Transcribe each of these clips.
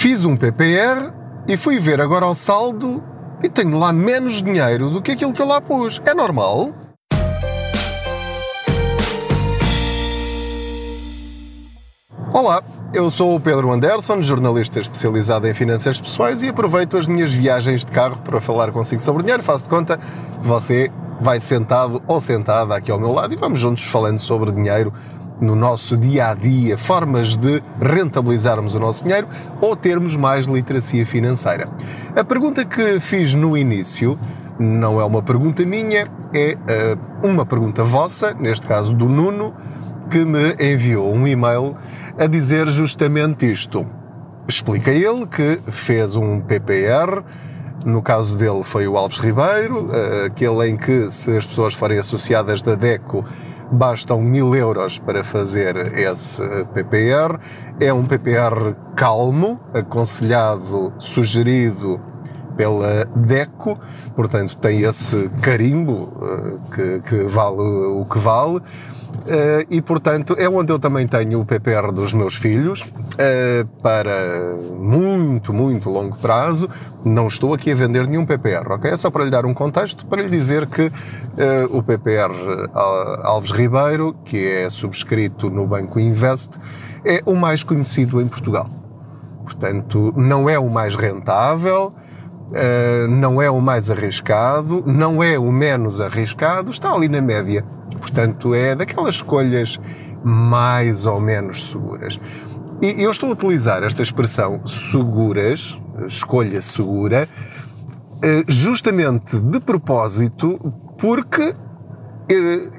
Fiz um PPR e fui ver agora ao saldo e tenho lá menos dinheiro do que aquilo que eu lá pus. É normal? Olá, eu sou o Pedro Anderson, jornalista especializado em finanças pessoais e aproveito as minhas viagens de carro para falar consigo sobre dinheiro. Faço de conta que você vai sentado ou sentada aqui ao meu lado e vamos juntos falando sobre dinheiro no nosso dia a dia, formas de rentabilizarmos o nosso dinheiro ou termos mais literacia financeira. A pergunta que fiz no início não é uma pergunta minha, é uh, uma pergunta vossa, neste caso do Nuno, que me enviou um e-mail a dizer justamente isto. Explica ele que fez um PPR, no caso dele foi o Alves Ribeiro, uh, aquele em que se as pessoas forem associadas da DECO bastam mil euros para fazer esse PPR. É um PPR calmo, aconselhado, sugerido pela DECO, portanto tem esse carimbo uh, que, que, vale o que vale. Uh, e portanto é onde eu também tenho o PPR dos meus filhos uh, para muito, muito longo prazo. Não estou aqui a vender nenhum PPR, ok? É só para lhe dar um contexto, para lhe dizer que uh, o PPR Alves Ribeiro, que é subscrito no Banco Invest, é o mais conhecido em Portugal. Portanto, não é o mais rentável, Uh, não é o mais arriscado, não é o menos arriscado, está ali na média. Portanto, é daquelas escolhas mais ou menos seguras. E eu estou a utilizar esta expressão seguras, escolha segura, uh, justamente de propósito, porque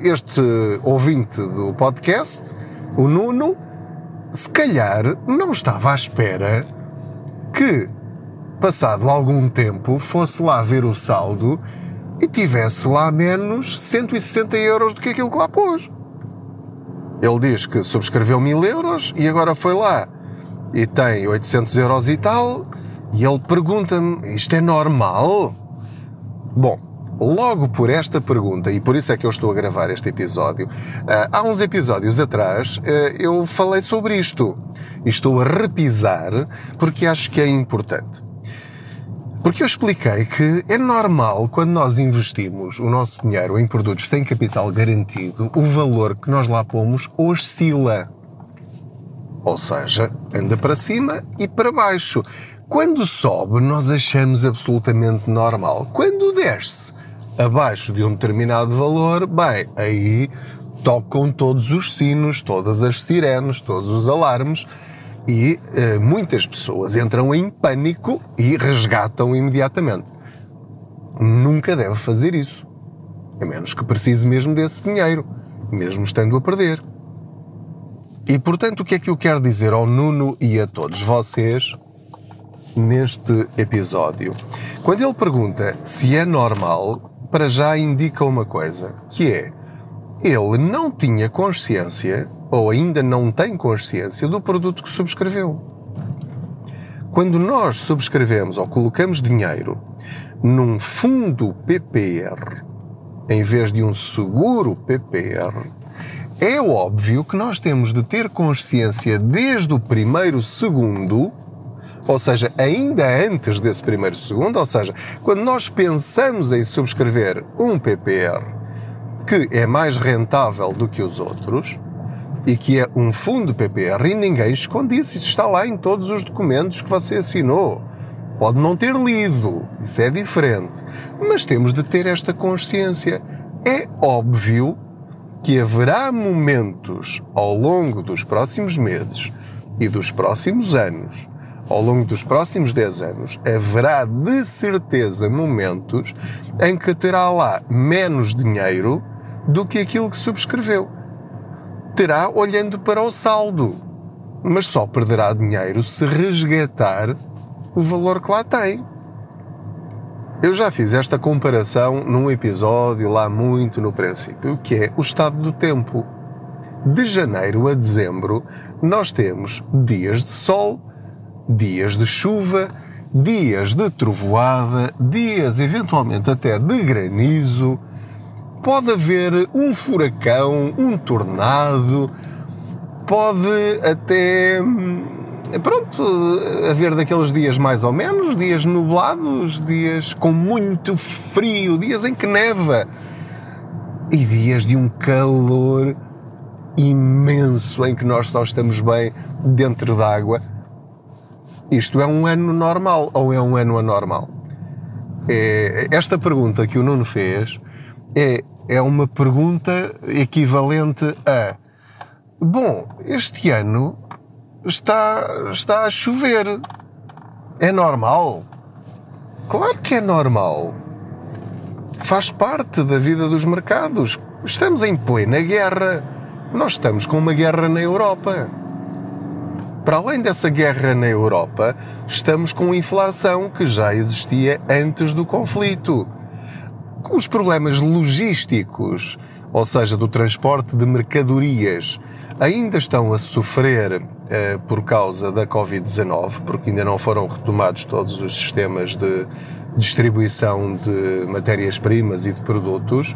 este ouvinte do podcast, o Nuno, se calhar não estava à espera que passado algum tempo, fosse lá ver o saldo e tivesse lá menos 160 euros do que aquilo que lá pôs. Ele diz que subscreveu mil euros e agora foi lá e tem 800 euros e tal. E ele pergunta-me: isto é normal? Bom, logo por esta pergunta, e por isso é que eu estou a gravar este episódio, ah, há uns episódios atrás ah, eu falei sobre isto. E estou a repisar porque acho que é importante. Porque eu expliquei que é normal, quando nós investimos o nosso dinheiro em produtos sem capital garantido, o valor que nós lá pomos oscila. Ou seja, anda para cima e para baixo. Quando sobe, nós achamos absolutamente normal. Quando desce abaixo de um determinado valor, bem, aí tocam todos os sinos, todas as sirenes, todos os alarmes e uh, muitas pessoas entram em pânico e resgatam imediatamente. Nunca deve fazer isso. A menos que precise mesmo desse dinheiro, mesmo estando a perder. E portanto, o que é que eu quero dizer ao Nuno e a todos vocês neste episódio? Quando ele pergunta se é normal, para já indica uma coisa, que é ele não tinha consciência ou ainda não tem consciência do produto que subscreveu. Quando nós subscrevemos ou colocamos dinheiro num fundo PPR em vez de um seguro PPR, é óbvio que nós temos de ter consciência desde o primeiro segundo, ou seja, ainda antes desse primeiro segundo, ou seja, quando nós pensamos em subscrever um PPR que é mais rentável do que os outros, e que é um fundo PPR e ninguém esconde isso. Isso está lá em todos os documentos que você assinou. Pode não ter lido, isso é diferente. Mas temos de ter esta consciência. É óbvio que haverá momentos ao longo dos próximos meses e dos próximos anos, ao longo dos próximos 10 anos, haverá de certeza momentos em que terá lá menos dinheiro do que aquilo que subscreveu terá olhando para o saldo, mas só perderá dinheiro se resgatar o valor que lá tem. Eu já fiz esta comparação num episódio lá muito no princípio, que é o estado do tempo. De janeiro a dezembro, nós temos dias de sol, dias de chuva, dias de trovoada, dias eventualmente até de granizo, pode haver um furacão, um tornado, pode até hum, pronto, haver daqueles dias mais ou menos, dias nublados, dias com muito frio, dias em que neva e dias de um calor imenso em que nós só estamos bem dentro d'água. Isto é um ano normal ou é um ano anormal? É, esta pergunta que o Nuno fez é, é uma pergunta equivalente a: Bom, este ano está, está a chover. É normal? Claro que é normal. Faz parte da vida dos mercados. Estamos em plena guerra. Nós estamos com uma guerra na Europa. Para além dessa guerra na Europa, estamos com inflação que já existia antes do conflito. Os problemas logísticos, ou seja, do transporte de mercadorias, ainda estão a sofrer eh, por causa da Covid-19, porque ainda não foram retomados todos os sistemas de distribuição de matérias-primas e de produtos,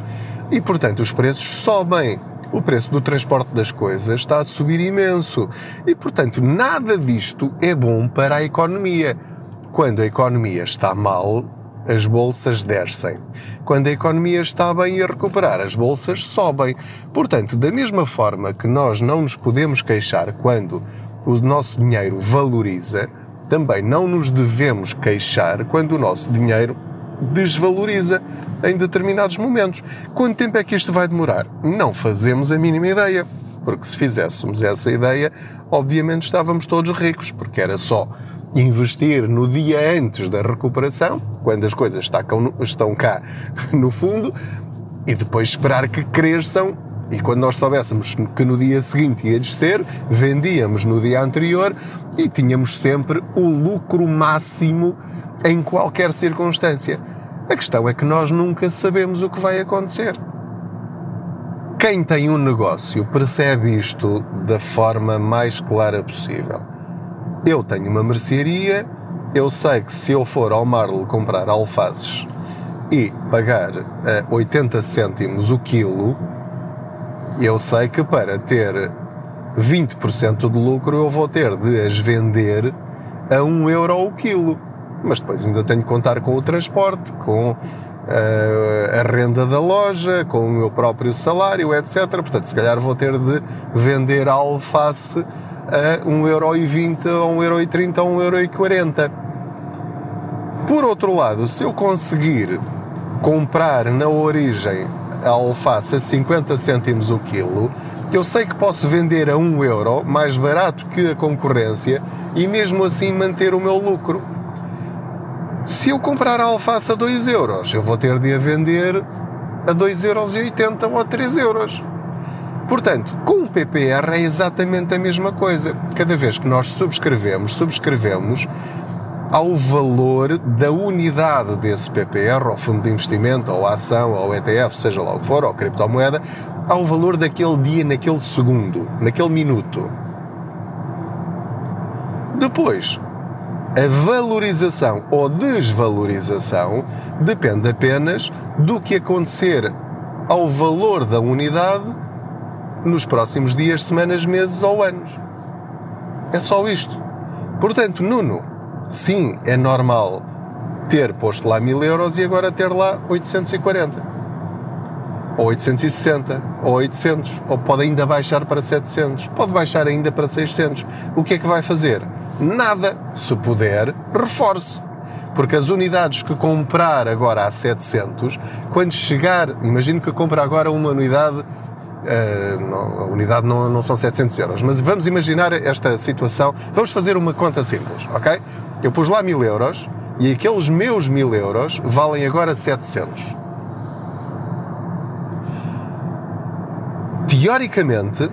e portanto os preços sobem. O preço do transporte das coisas está a subir imenso e, portanto, nada disto é bom para a economia. Quando a economia está mal, as bolsas descem. Quando a economia está bem a recuperar, as bolsas sobem. Portanto, da mesma forma que nós não nos podemos queixar quando o nosso dinheiro valoriza, também não nos devemos queixar quando o nosso dinheiro desvaloriza em determinados momentos. Quanto tempo é que isto vai demorar? Não fazemos a mínima ideia. Porque se fizéssemos essa ideia, obviamente estávamos todos ricos, porque era só investir no dia antes da recuperação, quando as coisas estão cá no fundo, e depois esperar que cresçam. E quando nós soubéssemos que no dia seguinte ia descer, vendíamos no dia anterior e tínhamos sempre o lucro máximo em qualquer circunstância. A questão é que nós nunca sabemos o que vai acontecer. Quem tem um negócio percebe isto da forma mais clara possível eu tenho uma mercearia, eu sei que se eu for ao Marlo comprar alfaces e pagar uh, eh, 80 cêntimos o quilo, eu sei que para ter 20% de lucro eu vou ter de as vender a 1 euro o quilo. Mas depois ainda tenho que contar com o transporte, com uh, a renda da loja, com o meu próprio salário, etc. Portanto, se calhar vou ter de vender a alface a 1,20€ ou 1,30€ ou 1,40€. Por outro lado, se eu conseguir comprar na origem a alface a 50 cêntimos o quilo, eu sei que posso vender a 1 euro, mais barato que a concorrência, e mesmo assim manter o meu lucro. Se eu comprar a alface a 2 euros, eu vou ter de a vender a 2,80 euros ou a 3 euros. Portanto, com o PPR é exatamente a mesma coisa. Cada vez que nós subscrevemos, subscrevemos ao valor da unidade desse PPR, ou fundo de investimento, ou ação, ou ETF, seja lá o que for, ou criptomoeda, ao valor daquele dia, naquele segundo, naquele minuto. Depois, a valorização ou desvalorização depende apenas do que acontecer ao valor da unidade nos próximos dias, semanas, meses ou anos. É só isto. Portanto, Nuno, sim, é normal ter posto lá 1000 euros e agora ter lá 840. Ou 860, ou 800, ou pode ainda baixar para 700, pode baixar ainda para 600. O que é que vai fazer? Nada. Se puder, reforce. Porque as unidades que comprar agora a 700, quando chegar, imagino que compra agora uma unidade a unidade não, não são 700 euros, mas vamos imaginar esta situação. Vamos fazer uma conta simples, ok? Eu pus lá 1000 euros e aqueles meus 1000 euros valem agora 700. Teoricamente,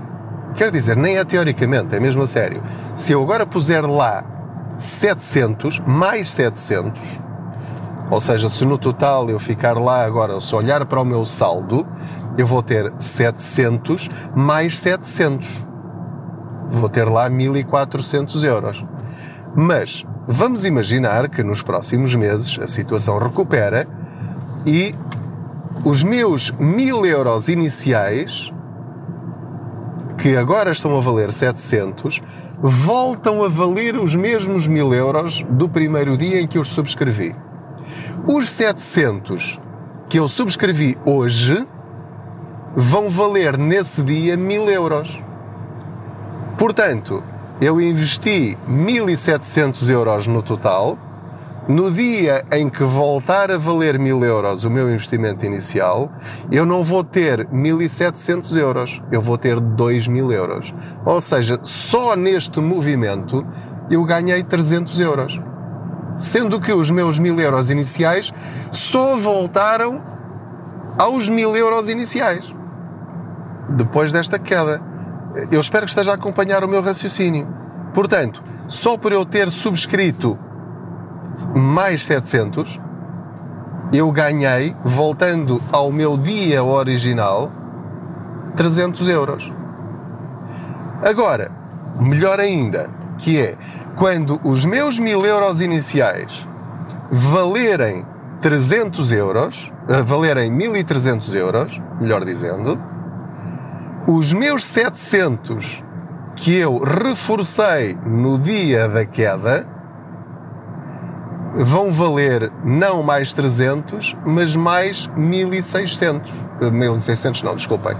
quer dizer, nem é teoricamente, é mesmo a sério. Se eu agora puser lá 700 mais 700, ou seja, se no total eu ficar lá agora, se olhar para o meu saldo, eu vou ter 700 mais 700. Vou ter lá 1400 euros. Mas vamos imaginar que nos próximos meses a situação recupera e os meus 1000 euros iniciais que agora estão a valer 700, voltam a valer os mesmos 1000 euros do primeiro dia em que os subscrevi. Os 700 que eu subscrevi hoje vão valer nesse dia 1000 euros. Portanto, eu investi 1700 euros no total. No dia em que voltar a valer 1000 euros o meu investimento inicial, eu não vou ter 1700 euros, eu vou ter 2000 euros. Ou seja, só neste movimento eu ganhei 300 euros. Sendo que os meus 1000 euros iniciais só voltaram aos 1000 euros iniciais. Depois desta queda. Eu espero que esteja a acompanhar o meu raciocínio. Portanto, só por eu ter subscrito mais 700, eu ganhei, voltando ao meu dia original, 300 euros. Agora, melhor ainda, que é quando os meus 1000 euros iniciais valerem 300 euros, uh, valerem 1300 euros, melhor dizendo, os meus 700 que eu reforcei no dia da queda vão valer não mais 300, mas mais 1600. 1600 não, desculpem.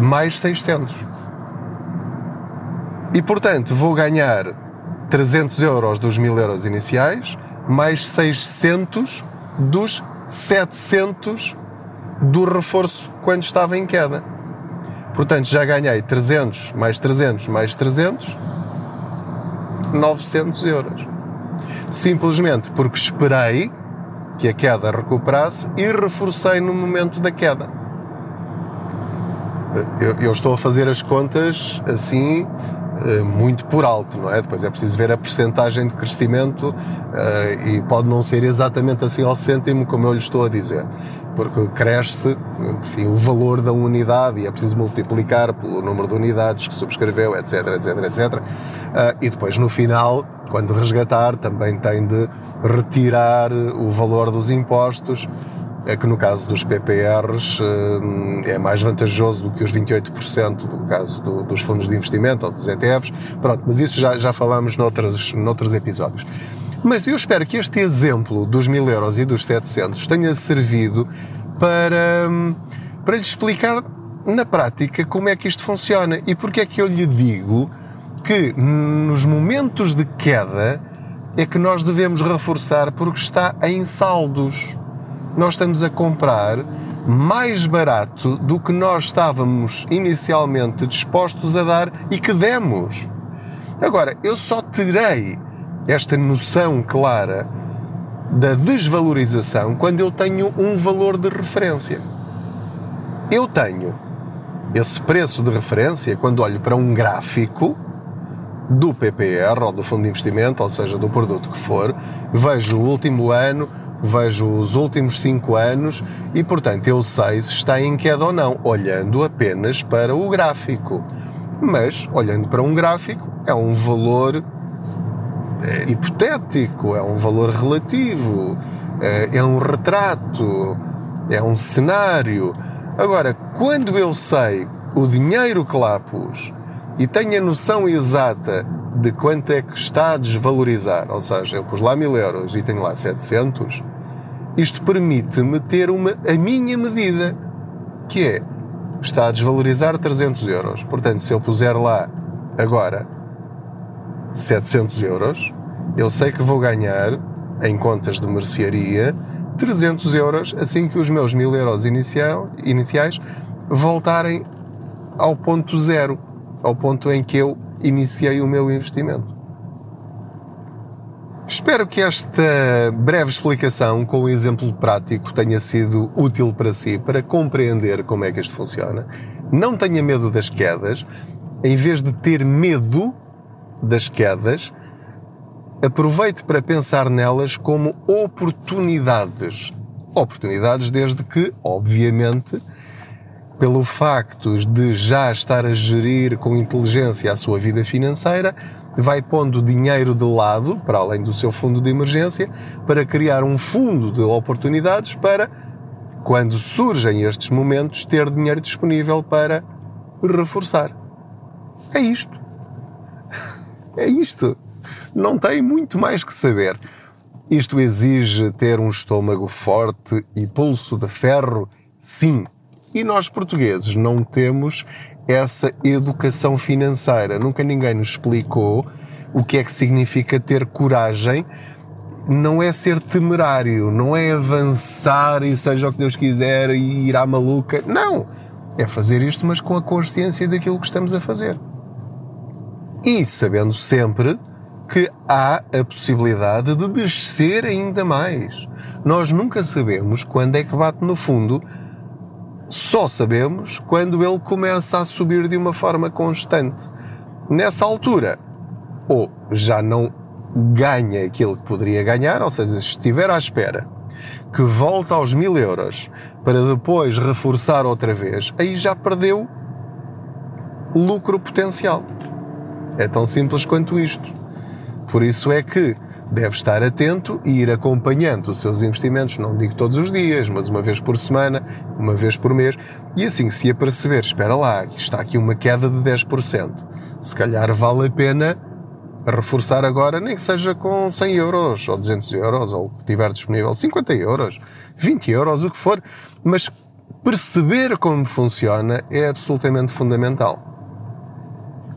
Mais 600. E portanto vou ganhar 300 euros dos 1000 euros iniciais, mais 600 dos 700 do reforço quando estava em queda. Portanto, já ganhei 300 mais 300 mais 300, 900 euros. Simplesmente porque esperei que a queda recuperasse e reforcei no momento da queda. Eu, eu estou a fazer as contas assim muito por alto, não é? Depois é preciso ver a percentagem de crescimento uh, e pode não ser exatamente assim ao cêntimo como eu lhe estou a dizer, porque cresce, enfim, o valor da unidade e é preciso multiplicar pelo número de unidades que subscreveu, etc, etc, etc. E depois no final, quando resgatar, também tem de retirar o valor dos impostos que no caso dos PPRs eh, é mais vantajoso do que os 28% no caso do, dos fundos de investimento ou dos ETFs. Pronto, mas isso já, já falamos noutros, noutros episódios. Mas eu espero que este exemplo dos 1000 euros e dos 700 tenha servido para, para lhe explicar na prática como é que isto funciona e porque é que eu lhe digo que nos momentos de queda é que nós devemos reforçar porque está em saldos nós estamos a comprar mais barato do que nós estávamos inicialmente dispostos a dar e que demos. Agora, eu só terei esta noção clara da desvalorização quando eu tenho um valor de referência. Eu tenho esse preço de referência quando olho para um gráfico do PPR ou do fundo de investimento, ou seja, do produto que for, vejo o último ano, vejo os últimos cinco anos e, portanto, eu sei se está em queda ou não, olhando apenas para o gráfico. Mas, olhando para um gráfico, é um valor é, hipotético, é um valor relativo, é, é um retrato, é um cenário. Agora, quando eu sei o dinheiro que lá pus e tenho a noção exata de quanto é que está a desvalorizar, ou seja, eu pus lá mil euros e tenho lá 700, isto permite-me ter uma, a minha medida, que é, está a desvalorizar 300 euros. Portanto, se eu puser lá agora 700 euros, eu sei que vou ganhar, em contas de mercearia, 300 euros assim que os meus 1000 euros inicial, iniciais voltarem ao ponto zero, ao ponto em que eu iniciei o meu investimento. Espero que esta breve explicação com um exemplo prático tenha sido útil para si, para compreender como é que isto funciona. Não tenha medo das quedas. Em vez de ter medo das quedas, aproveite para pensar nelas como oportunidades. Oportunidades desde que, obviamente, pelo facto de já estar a gerir com inteligência a sua vida financeira, vai pondo dinheiro de lado, para além do seu fundo de emergência, para criar um fundo de oportunidades para, quando surgem estes momentos, ter dinheiro disponível para reforçar. É isto. É isto. Não tem muito mais que saber. Isto exige ter um estômago forte e pulso de ferro? Sim. E nós portugueses não temos essa educação financeira. Nunca ninguém nos explicou o que é que significa ter coragem. Não é ser temerário, não é avançar e seja o que Deus quiser e ir à maluca. Não! É fazer isto, mas com a consciência daquilo que estamos a fazer. E sabendo sempre que há a possibilidade de descer ainda mais. Nós nunca sabemos quando é que bate no fundo, só sabemos quando ele começa a subir de uma forma constante. Nessa altura, ou já não ganha aquilo que poderia ganhar, ou seja, se estiver à espera que volta aos mil euros para depois reforçar outra vez, aí já perdeu lucro potencial. É tão simples quanto isto. Por isso é que deve estar atento e ir acompanhando os seus investimentos, não digo todos os dias, mas uma vez por semana, uma vez por mês, e assim, se aperceber, espera lá, está aqui uma queda de 10%, se calhar vale a pena reforçar agora, nem que seja com 100 euros, ou 200 euros, ou o que tiver disponível, 50 euros, 20 euros, o que for, mas perceber como funciona é absolutamente fundamental.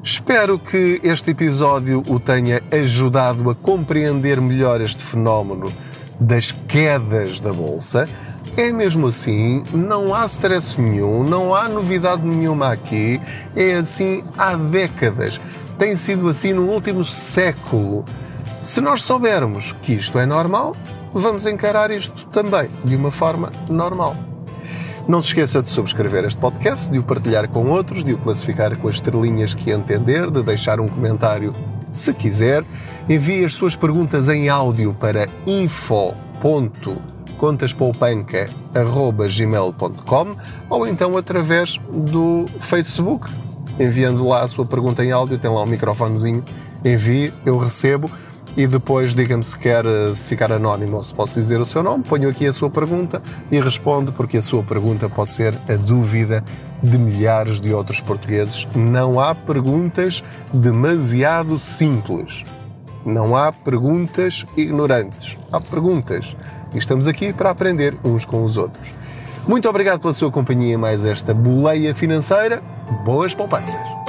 Espero que este episódio o tenha ajudado a compreender melhor este fenómeno das quedas da bolsa. É mesmo assim, não há stress nenhum, não há novidade nenhuma aqui, é assim há décadas. Tem sido assim no último século. Se nós soubermos que isto é normal, vamos encarar isto também de uma forma normal. Não se esqueça de subscrever este podcast, de o partilhar com outros, de o classificar com as estrelinhas que entender, de deixar um comentário se quiser. Envie as suas perguntas em áudio para info.contaspoupanca.gmail.com ou então através do Facebook, enviando lá a sua pergunta em áudio, tem lá um microfonezinho, envie, eu recebo e depois diga-me se quer eh, se ficar anónimo ou se posso dizer o seu nome, ponho aqui a sua pergunta e respondo, porque a sua pergunta pode ser a dúvida de milhares de outros portugueses. Não há perguntas demasiado simples. Não há perguntas ignorantes. Há perguntas. E estamos aqui para aprender uns com os outros. Muito obrigado pela sua companhia mais esta boleia financeira. Boas poupanças!